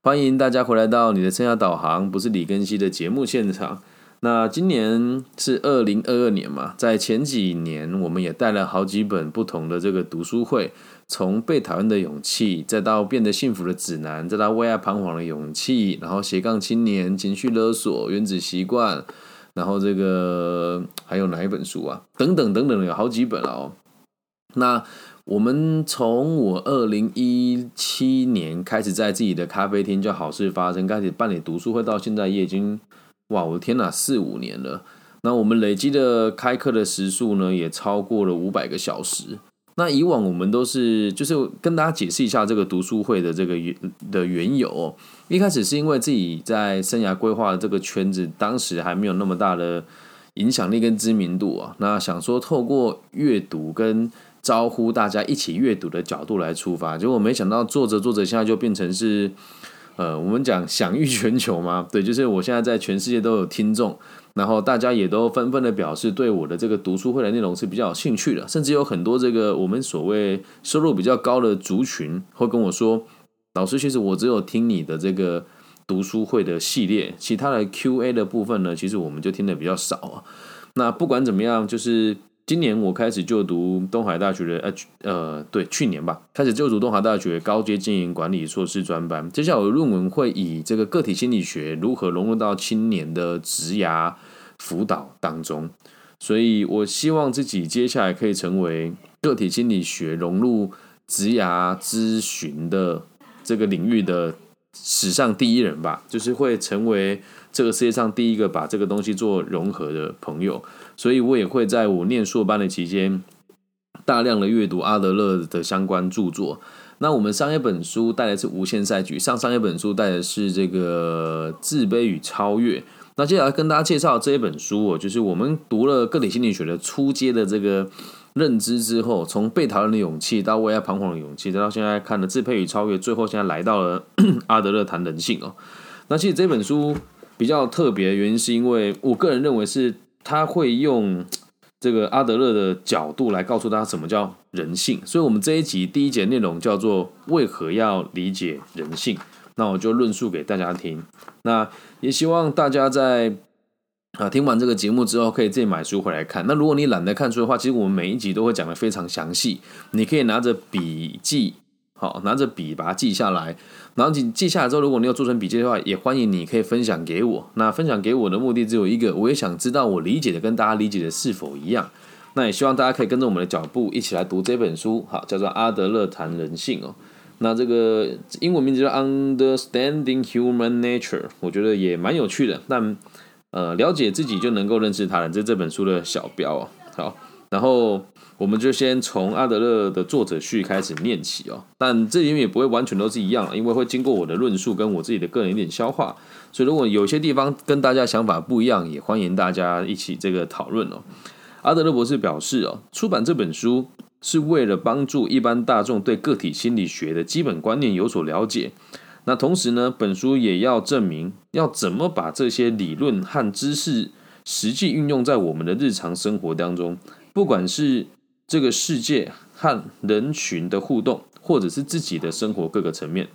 欢迎大家回来到你的生涯导航，不是李根熙的节目现场。那今年是二零二二年嘛，在前几年我们也带了好几本不同的这个读书会，从被讨厌的勇气，再到变得幸福的指南，再到为爱彷徨的勇气，然后斜杠青年、情绪勒索、原子习惯，然后这个还有哪一本书啊？等等等等，有好几本哦。那我们从我二零一七年开始在自己的咖啡厅叫好事发生，开始办理读书会，到现在也已经。哇，我的天哪，四五年了。那我们累积的开课的时数呢，也超过了五百个小时。那以往我们都是，就是跟大家解释一下这个读书会的这个原的缘由。一开始是因为自己在生涯规划的这个圈子，当时还没有那么大的影响力跟知名度啊。那想说透过阅读跟招呼大家一起阅读的角度来出发，结果没想到做着做着，现在就变成是。呃，我们讲享誉全球嘛，对，就是我现在在全世界都有听众，然后大家也都纷纷的表示对我的这个读书会的内容是比较有兴趣的，甚至有很多这个我们所谓收入比较高的族群会跟我说，老师，其实我只有听你的这个读书会的系列，其他的 Q&A 的部分呢，其实我们就听的比较少啊。那不管怎么样，就是。今年我开始就读东海大学的呃呃对去年吧开始就读东海大学高阶经营管理硕士专班。接下来我的论文会以这个个体心理学如何融入到青年的职涯辅导当中，所以我希望自己接下来可以成为个体心理学融入职涯咨询的这个领域的史上第一人吧，就是会成为这个世界上第一个把这个东西做融合的朋友。所以我也会在我念硕班的期间，大量的阅读阿德勒的相关著作。那我们上一本书带的是《无限赛局》，上上一本书带的是这个《自卑与超越》。那接下来跟大家介绍这一本书哦，就是我们读了个体心理学的初阶的这个认知之后，从被讨厌的勇气到为爱彷徨的勇气，再到现在看的《自卑与超越》，最后现在来到了 阿德勒谈人性哦。那其实这本书比较特别的原因，是因为我个人认为是。他会用这个阿德勒的角度来告诉大家什么叫人性，所以，我们这一集第一节内容叫做“为何要理解人性”。那我就论述给大家听。那也希望大家在啊听完这个节目之后，可以自己买书回来看。那如果你懒得看书的话，其实我们每一集都会讲的非常详细，你可以拿着笔记。好，拿着笔把它记下来，然后记记下来之后，如果你有做成笔记的话，也欢迎你可以分享给我。那分享给我的目的只有一个，我也想知道我理解的跟大家理解的是否一样。那也希望大家可以跟着我们的脚步一起来读这本书，好，叫做《阿德勒谈人性》哦。那这个英文名字叫《Understanding Human Nature》，我觉得也蛮有趣的。但呃，了解自己就能够认识他人，这是这本书的小标哦。好，然后。我们就先从阿德勒的作者序开始念起哦，但这里面也不会完全都是一样，因为会经过我的论述跟我自己的个人一点消化，所以如果有些地方跟大家想法不一样，也欢迎大家一起这个讨论哦。阿德勒博士表示哦，出版这本书是为了帮助一般大众对个体心理学的基本观念有所了解，那同时呢，本书也要证明要怎么把这些理论和知识实际运用在我们的日常生活当中，不管是这个世界和人群的互动，或者是自己的生活各个层面。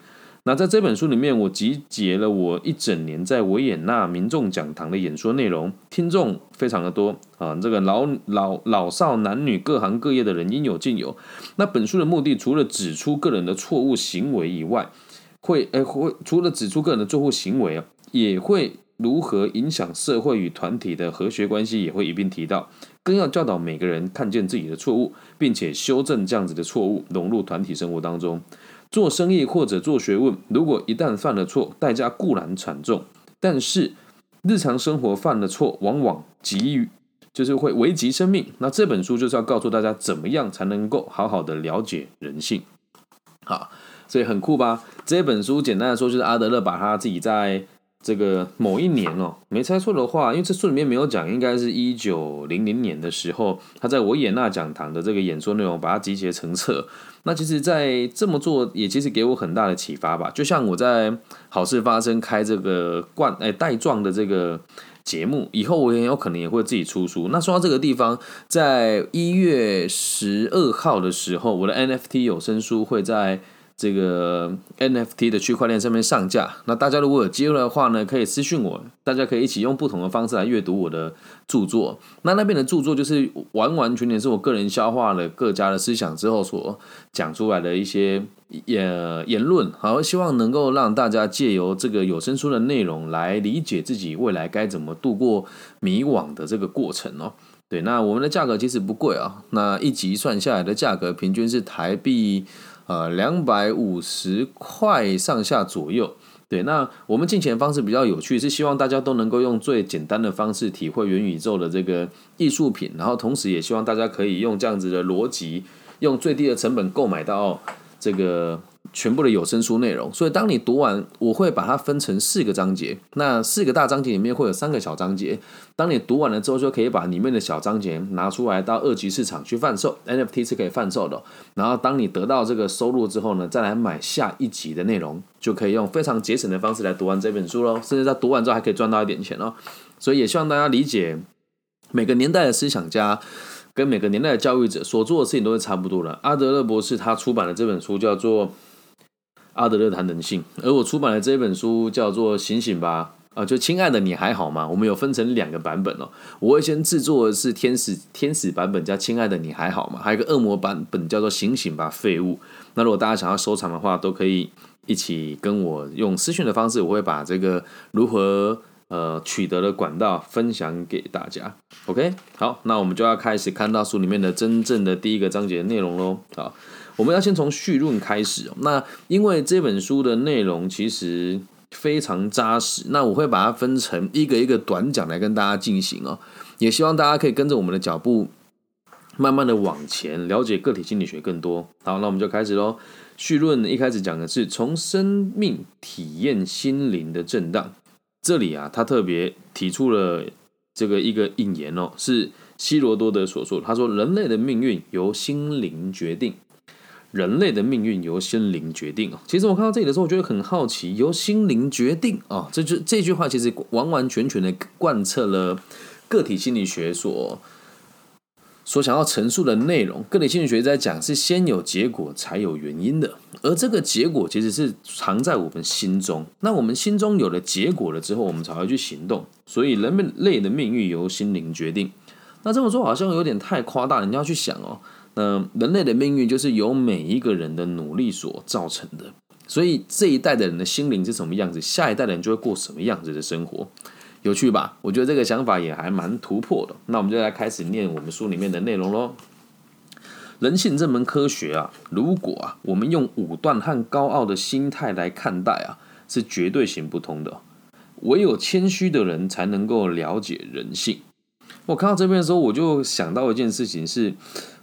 那在这本书里面，我集结了我一整年在维也纳民众讲堂的演说内容，听众非常的多啊，这个老老老少男女各行各业的人应有尽有。那本书的目的，除了指出个人的错误行为以外，会诶会除了指出个人的错误行为啊，也会如何影响社会与团体的和谐关系，也会一并提到。更要教导每个人看见自己的错误，并且修正这样子的错误，融入团体生活当中。做生意或者做学问，如果一旦犯了错，代价固然惨重，但是日常生活犯了错，往往给予就是会危及生命。那这本书就是要告诉大家，怎么样才能够好好的了解人性。好，所以很酷吧？这本书简单的说，就是阿德勒把他自己在。这个某一年哦，没猜错的话，因为这书里面没有讲，应该是一九零零年的时候，他在维也纳讲堂的这个演说内容，把它集结成册。那其实，在这么做也其实给我很大的启发吧。就像我在好事发生开这个冠哎带状的这个节目，以后我也有可能也会自己出书。那说到这个地方，在一月十二号的时候，我的 NFT 有声书会在。这个 NFT 的区块链上面上架。那大家如果有机会的话呢，可以私信我，大家可以一起用不同的方式来阅读我的著作。那那边的著作就是完完全全是我个人消化了各家的思想之后所讲出来的一些言言论，好，希望能够让大家借由这个有声书的内容来理解自己未来该怎么度过迷惘的这个过程哦。对，那我们的价格其实不贵啊，那一集算下来的价格平均是台币。呃，两百五十块上下左右。对，那我们进钱方式比较有趣，是希望大家都能够用最简单的方式体会元宇宙的这个艺术品，然后同时也希望大家可以用这样子的逻辑，用最低的成本购买到这个。全部的有声书内容，所以当你读完，我会把它分成四个章节。那四个大章节里面会有三个小章节。当你读完了之后，就可以把里面的小章节拿出来到二级市场去贩售，NFT 是可以贩售的。然后当你得到这个收入之后呢，再来买下一集的内容，就可以用非常节省的方式来读完这本书喽。甚至在读完之后还可以赚到一点钱哦。所以也希望大家理解，每个年代的思想家跟每个年代的教育者所做的事情都是差不多的。阿德勒博士他出版的这本书叫做。阿德勒谈人性，而我出版的这本书叫做《醒醒吧》啊，就亲爱的你还好吗？我们有分成两个版本哦。我会先制作的是天使天使版本，叫亲爱的你还好吗？还有一个恶魔版本叫做醒醒吧，废物。那如果大家想要收藏的话，都可以一起跟我用私讯的方式，我会把这个如何呃取得的管道分享给大家。OK，好，那我们就要开始看到书里面的真正的第一个章节内容喽。好。我们要先从序论开始哦。那因为这本书的内容其实非常扎实，那我会把它分成一个一个短讲来跟大家进行哦。也希望大家可以跟着我们的脚步，慢慢的往前了解个体心理学更多。好，那我们就开始喽。序论一开始讲的是从生命体验心灵的震荡。这里啊，他特别提出了这个一个引言哦，是希罗多德所说。他说：“人类的命运由心灵决定。”人类的命运由心灵决定啊！其实我看到这里的时候，我觉得很好奇，由心灵决定啊，这就这句话其实完完全全的贯彻了个体心理学所所想要陈述的内容。个体心理学在讲是先有结果才有原因的，而这个结果其实是藏在我们心中。那我们心中有了结果了之后，我们才会去行动。所以人类的命运由心灵决定。那这么说好像有点太夸大，你要去想哦。那人类的命运就是由每一个人的努力所造成的，所以这一代的人的心灵是什么样子，下一代的人就会过什么样子的生活，有趣吧？我觉得这个想法也还蛮突破的。那我们就来开始念我们书里面的内容喽。人性这门科学啊，如果啊我们用武断和高傲的心态来看待啊，是绝对行不通的。唯有谦虚的人才能够了解人性。我看到这边的时候，我就想到一件事情是。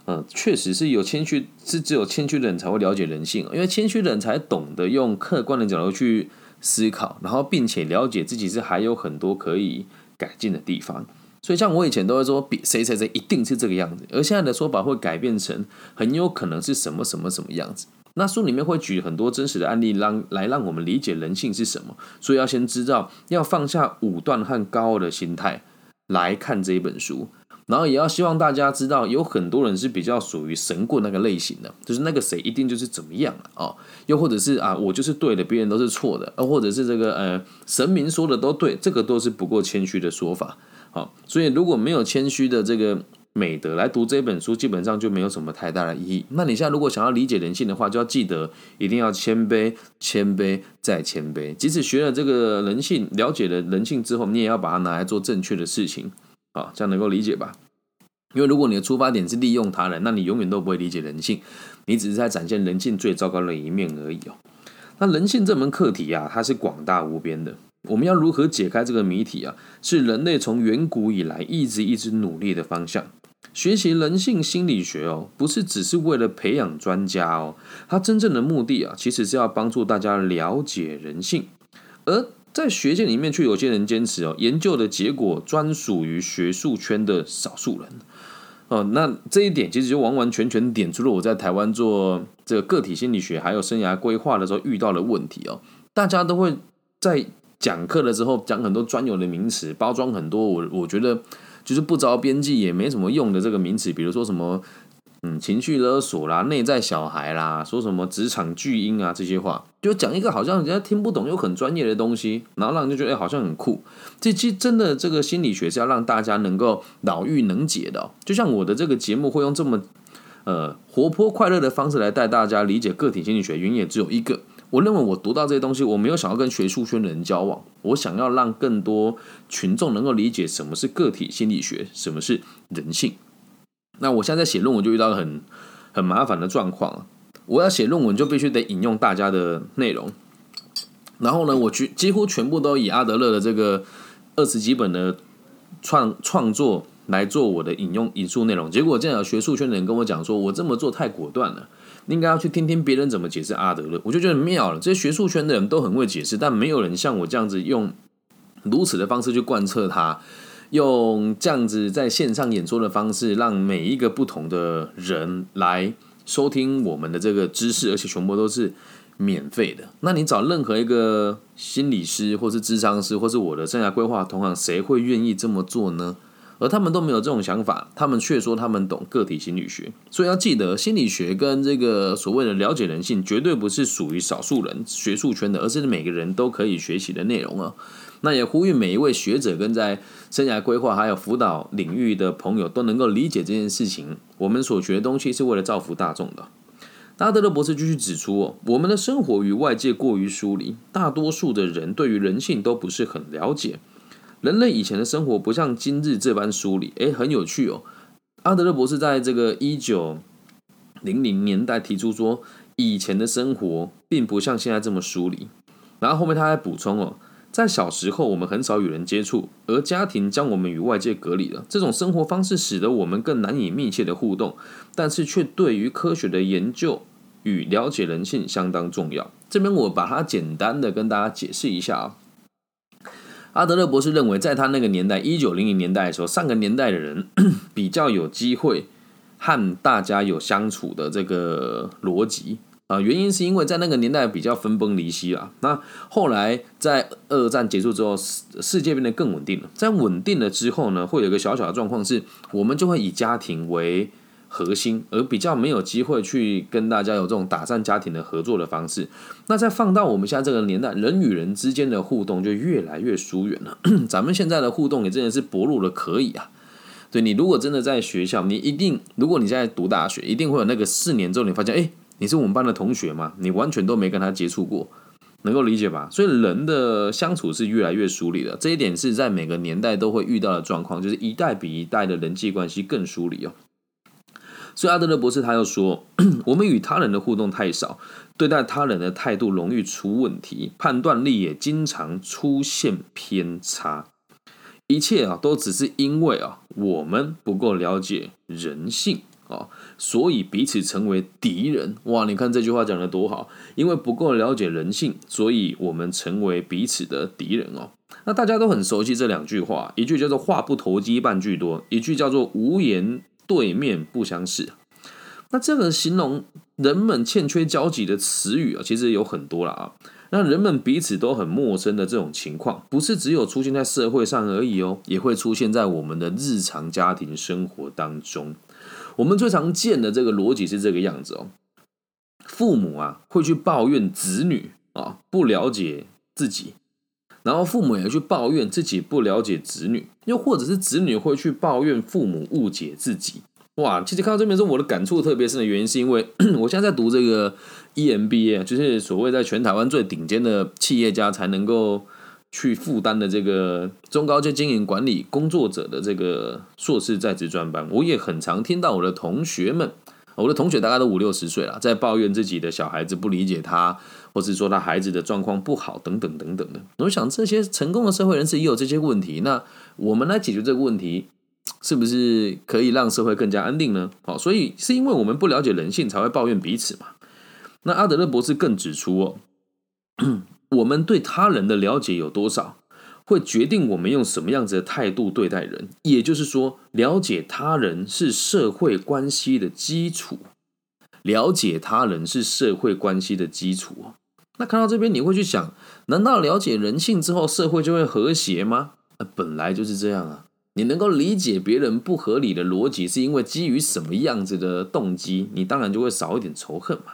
嗯，确实是有谦虚，是只有谦虚的人才会了解人性，因为谦虚的人才懂得用客观的角度去思考，然后并且了解自己是还有很多可以改进的地方。所以像我以前都会说，比谁谁谁一定是这个样子，而现在的说法会改变成很有可能是什么什么什么样子。那书里面会举很多真实的案例，让来让我们理解人性是什么。所以要先知道，要放下武断和高傲的心态来看这一本书。然后也要希望大家知道，有很多人是比较属于神棍那个类型的，就是那个谁一定就是怎么样了哦，又或者是啊，我就是对的，别人都是错的，呃，或者是这个呃，神明说的都对，这个都是不够谦虚的说法。好，所以如果没有谦虚的这个美德来读这本书，基本上就没有什么太大的意义。那你现在如果想要理解人性的话，就要记得一定要谦卑，谦卑再谦卑。即使学了这个人性，了解了人性之后，你也要把它拿来做正确的事情。好，这样能够理解吧？因为如果你的出发点是利用他人，那你永远都不会理解人性，你只是在展现人性最糟糕的一面而已哦。那人性这门课题啊，它是广大无边的。我们要如何解开这个谜题啊？是人类从远古以来一直一直努力的方向。学习人性心理学哦，不是只是为了培养专家哦，它真正的目的啊，其实是要帮助大家了解人性，而。在学界里面，却有些人坚持哦，研究的结果专属于学术圈的少数人哦。那这一点其实就完完全全点出了我在台湾做这个个体心理学还有生涯规划的时候遇到的问题哦。大家都会在讲课的时候讲很多专有的名词，包装很多我我觉得就是不着边际也没什么用的这个名词，比如说什么嗯，情绪勒索啦，内在小孩啦，说什么职场巨婴啊这些话，就讲一个好像人家听不懂又很专业的东西，然后让人就觉得哎，好像很酷。这其实真的这个心理学是要让大家能够老妪能解的，就像我的这个节目会用这么呃活泼快乐的方式来带大家理解个体心理学，原因也只有一个。我认为我读到这些东西，我没有想要跟学术圈的人交往，我想要让更多群众能够理解什么是个体心理学，什么是人性。那我现在在写论文就遇到了很很麻烦的状况，我要写论文就必须得引用大家的内容，然后呢，我几几乎全部都以阿德勒的这个二十几本的创创作来做我的引用引述内容，结果这样学术圈的人跟我讲说，我这么做太果断了，应该要去听听别人怎么解释阿德勒，我就觉得妙了。这些学术圈的人都很会解释，但没有人像我这样子用如此的方式去贯彻它。用这样子在线上演说的方式，让每一个不同的人来收听我们的这个知识，而且全部都是免费的。那你找任何一个心理师，或是智商师，或是我的生涯规划同行，谁会愿意这么做呢？而他们都没有这种想法，他们却说他们懂个体心理学。所以要记得，心理学跟这个所谓的了解人性，绝对不是属于少数人学术圈的，而是每个人都可以学习的内容啊。那也呼吁每一位学者跟在生涯规划还有辅导领域的朋友都能够理解这件事情。我们所学的东西是为了造福大众的。阿德勒博士继续指出哦，我们的生活与外界过于疏离，大多数的人对于人性都不是很了解。人类以前的生活不像今日这般疏离。诶，很有趣哦。阿德勒博士在这个一九零零年代提出说，以前的生活并不像现在这么疏离。然后后面他还补充哦。在小时候，我们很少与人接触，而家庭将我们与外界隔离了。这种生活方式使得我们更难以密切的互动，但是却对于科学的研究与了解人性相当重要。这边我把它简单的跟大家解释一下啊。阿德勒博士认为，在他那个年代，一九零零年代的时候，上个年代的人 比较有机会和大家有相处的这个逻辑。啊，原因是因为在那个年代比较分崩离析了。那后来在二战结束之后，世世界变得更稳定了。在稳定了之后呢，会有一个小小的状况是，我们就会以家庭为核心，而比较没有机会去跟大家有这种打散家庭的合作的方式。那再放到我们现在这个年代，人与人之间的互动就越来越疏远了。咱们现在的互动也真的是薄弱的可以啊。对你如果真的在学校，你一定如果你现在读大学，一定会有那个四年之后，你发现哎。你是我们班的同学嘛？你完全都没跟他接触过，能够理解吧？所以人的相处是越来越疏离的，这一点是在每个年代都会遇到的状况，就是一代比一代的人际关系更疏离哦。所以阿德勒博士他又说，我们与他人的互动太少，对待他人的态度容易出问题，判断力也经常出现偏差，一切啊都只是因为啊我们不够了解人性。哦，所以彼此成为敌人哇！你看这句话讲的多好，因为不够了解人性，所以我们成为彼此的敌人哦。那大家都很熟悉这两句话，一句叫做“话不投机半句多”，一句叫做“无言对面不相识”。那这个形容人们欠缺交集的词语啊，其实有很多了啊。那人们彼此都很陌生的这种情况，不是只有出现在社会上而已哦，也会出现在我们的日常家庭生活当中。我们最常见的这个逻辑是这个样子哦，父母啊会去抱怨子女啊不了解自己，然后父母也去抱怨自己不了解子女，又或者是子女会去抱怨父母误解自己。哇，其实看到这边时候，我的感触特别深的原因，是因为 我现在在读这个 EMBA，就是所谓在全台湾最顶尖的企业家才能够。去负担的这个中高阶经营管理工作者的这个硕士在职专班，我也很常听到我的同学们，我的同学大概都五六十岁了，在抱怨自己的小孩子不理解他，或是说他孩子的状况不好等等等等的。我想这些成功的社会人士也有这些问题，那我们来解决这个问题，是不是可以让社会更加安定呢？好，所以是因为我们不了解人性，才会抱怨彼此嘛。那阿德勒博士更指出哦。我们对他人的了解有多少，会决定我们用什么样子的态度对待人。也就是说，了解他人是社会关系的基础。了解他人是社会关系的基础那看到这边，你会去想：难道了解人性之后，社会就会和谐吗？本来就是这样啊。你能够理解别人不合理的逻辑是因为基于什么样子的动机，你当然就会少一点仇恨嘛。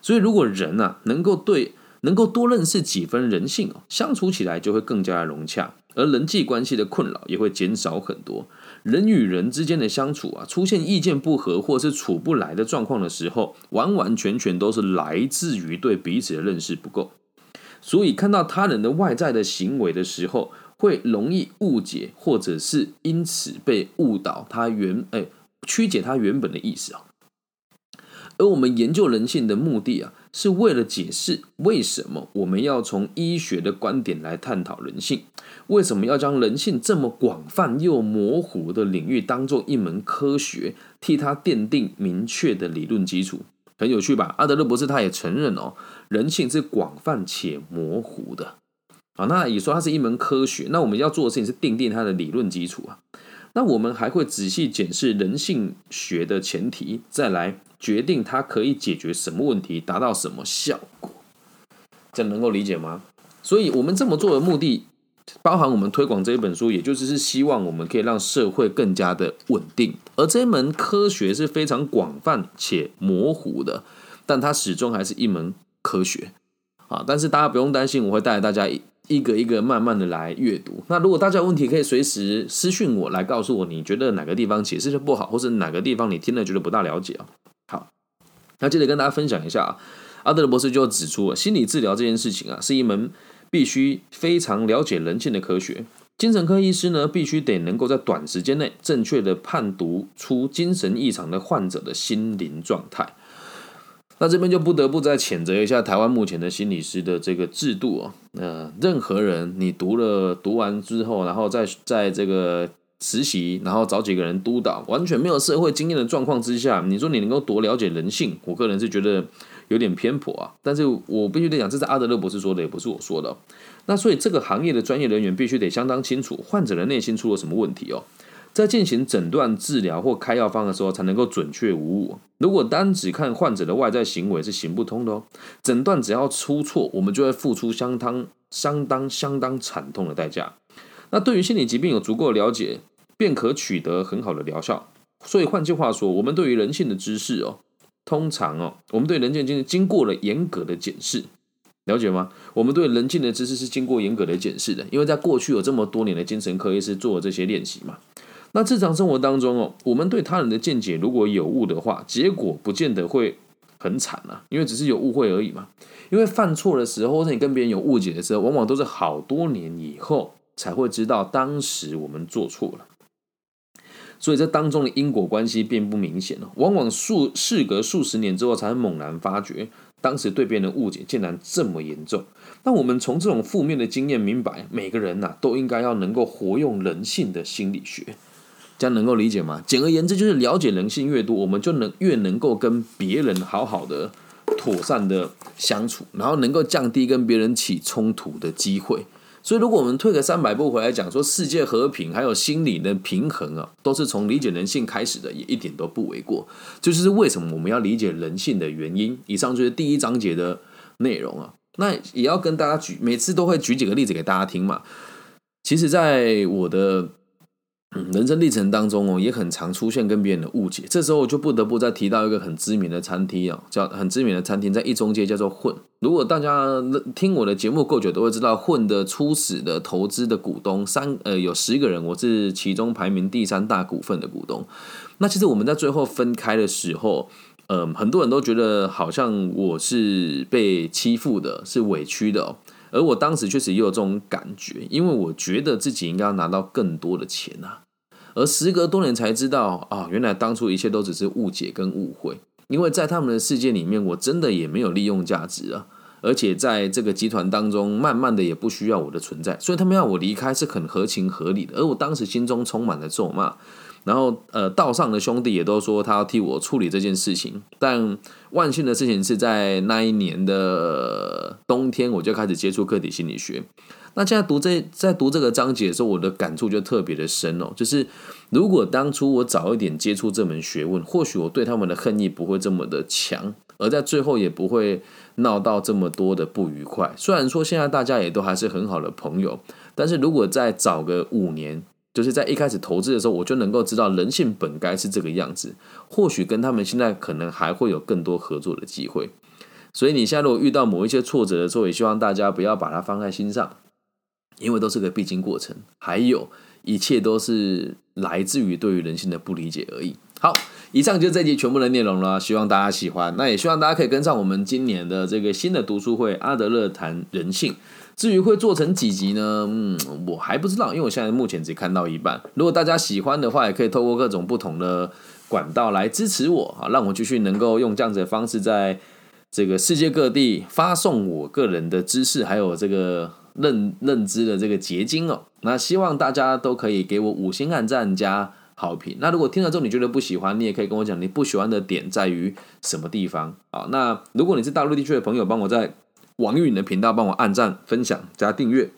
所以，如果人啊能够对能够多认识几分人性哦，相处起来就会更加的融洽，而人际关系的困扰也会减少很多。人与人之间的相处啊，出现意见不合或是处不来的状况的时候，完完全全都是来自于对彼此的认识不够。所以，看到他人的外在的行为的时候，会容易误解，或者是因此被误导他原哎曲解他原本的意思啊。而我们研究人性的目的啊，是为了解释为什么我们要从医学的观点来探讨人性，为什么要将人性这么广泛又模糊的领域当做一门科学，替它奠定明确的理论基础，很有趣吧？阿德勒博士他也承认哦，人性是广泛且模糊的啊。那也说它是一门科学，那我们要做的事情是奠定它的理论基础啊。那我们还会仔细检视人性学的前提，再来。决定它可以解决什么问题，达到什么效果，这能够理解吗？所以，我们这么做的目的，包含我们推广这一本书，也就是是希望我们可以让社会更加的稳定。而这一门科学是非常广泛且模糊的，但它始终还是一门科学啊！但是大家不用担心，我会带大家一个一个慢慢的来阅读。那如果大家有问题，可以随时私讯我来告诉我，你觉得哪个地方解释的不好，或是哪个地方你听了觉得不大了解啊？好，那接着跟大家分享一下啊，阿德勒博士就指出了心理治疗这件事情啊，是一门必须非常了解人性的科学。精神科医师呢，必须得能够在短时间内正确的判读出精神异常的患者的心灵状态。那这边就不得不再谴责一下台湾目前的心理师的这个制度哦。呃，任何人你读了读完之后，然后再在这个。实习，然后找几个人督导，完全没有社会经验的状况之下，你说你能够多了解人性？我个人是觉得有点偏颇啊。但是我必须得讲，这是阿德勒博士说的，也不是我说的。那所以这个行业的专业人员必须得相当清楚患者的内心出了什么问题哦，在进行诊断、治疗或开药方的时候，才能够准确无误。如果单只看患者的外在行为是行不通的哦。诊断只要出错，我们就会付出相当、相当、相当惨痛的代价。那对于心理疾病有足够了解。便可取得很好的疗效。所以换句话说，我们对于人性的知识哦，通常哦，我们对人性经经过了严格的检视，了解吗？我们对人性的知识是经过严格的检视的，因为在过去有这么多年的精神科医师做这些练习嘛。那日常生活当中哦，我们对他人的见解如果有误的话，结果不见得会很惨啊，因为只是有误会而已嘛。因为犯错的时候，或者你跟别人有误解的时候，往往都是好多年以后才会知道当时我们做错了。所以这当中的因果关系并不明显往往数事隔数十年之后，才猛然发觉，当时对别人的误解竟然这么严重。那我们从这种负面的经验明白，每个人呐都应该要能够活用人性的心理学，这样能够理解吗？简而言之，就是了解人性越多，我们就能越能够跟别人好好的、妥善的相处，然后能够降低跟别人起冲突的机会。所以，如果我们退个三百步回来讲，说世界和平还有心理的平衡啊，都是从理解人性开始的，也一点都不为过。这就是为什么我们要理解人性的原因。以上就是第一章节的内容啊。那也要跟大家举，每次都会举几个例子给大家听嘛。其实，在我的。人生历程当中哦，也很常出现跟别人的误解，这时候我就不得不再提到一个很知名的餐厅哦，叫很知名的餐厅，在一中街叫做混。如果大家听我的节目够久，都会知道混的初始的投资的股东三呃有十个人，我是其中排名第三大股份的股东。那其实我们在最后分开的时候，呃，很多人都觉得好像我是被欺负的，是委屈的，而我当时确实也有这种感觉，因为我觉得自己应该要拿到更多的钱啊。而时隔多年才知道啊，原来当初一切都只是误解跟误会，因为在他们的世界里面，我真的也没有利用价值啊，而且在这个集团当中，慢慢的也不需要我的存在，所以他们要我离开是很合情合理的。而我当时心中充满了咒骂，然后呃，道上的兄弟也都说他要替我处理这件事情，但万幸的事情是在那一年的冬天，我就开始接触个体心理学。那现在读这在读这个章节的时候，我的感触就特别的深哦。就是如果当初我早一点接触这门学问，或许我对他们的恨意不会这么的强，而在最后也不会闹到这么多的不愉快。虽然说现在大家也都还是很好的朋友，但是如果再早个五年就是在一开始投资的时候，我就能够知道人性本该是这个样子。或许跟他们现在可能还会有更多合作的机会。所以你现在如果遇到某一些挫折的时候，也希望大家不要把它放在心上，因为都是个必经过程。还有一切都是来自于对于人性的不理解而已。好，以上就这集全部的内容了，希望大家喜欢。那也希望大家可以跟上我们今年的这个新的读书会——阿德勒谈人性。至于会做成几集呢？嗯，我还不知道，因为我现在目前只看到一半。如果大家喜欢的话，也可以透过各种不同的管道来支持我啊，让我继续能够用这样子的方式，在这个世界各地发送我个人的知识，还有这个认认知的这个结晶哦。那希望大家都可以给我五星按赞加好评。那如果听了之后你觉得不喜欢，你也可以跟我讲你不喜欢的点在于什么地方啊？那如果你是大陆地区的朋友，帮我在。网易云的频道帮我按赞、分享、加订阅，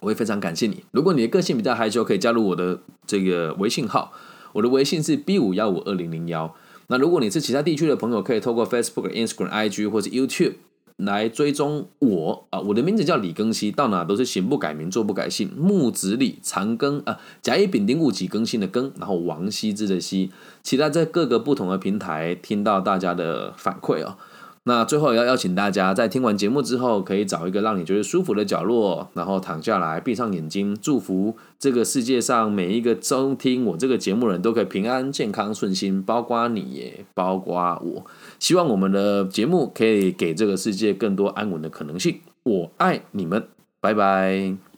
我会非常感谢你。如果你的个性比较害羞，可以加入我的这个微信号，我的微信是 B 五幺五二零零幺。那如果你是其他地区的朋友，可以透过 Facebook、Instagram、IG 或者 YouTube 来追踪我啊。我的名字叫李更新，到哪都是行不改名，坐不改姓，木子李长庚啊，甲乙丙丁戊己更新的庚，然后王羲之的羲。期待在各个不同的平台听到大家的反馈哦。那最后也要邀请大家，在听完节目之后，可以找一个让你觉得舒服的角落，然后躺下来，闭上眼睛，祝福这个世界上每一个收听我这个节目的人都可以平安、健康、顺心，包括你，也包括我。希望我们的节目可以给这个世界更多安稳的可能性。我爱你们，拜拜。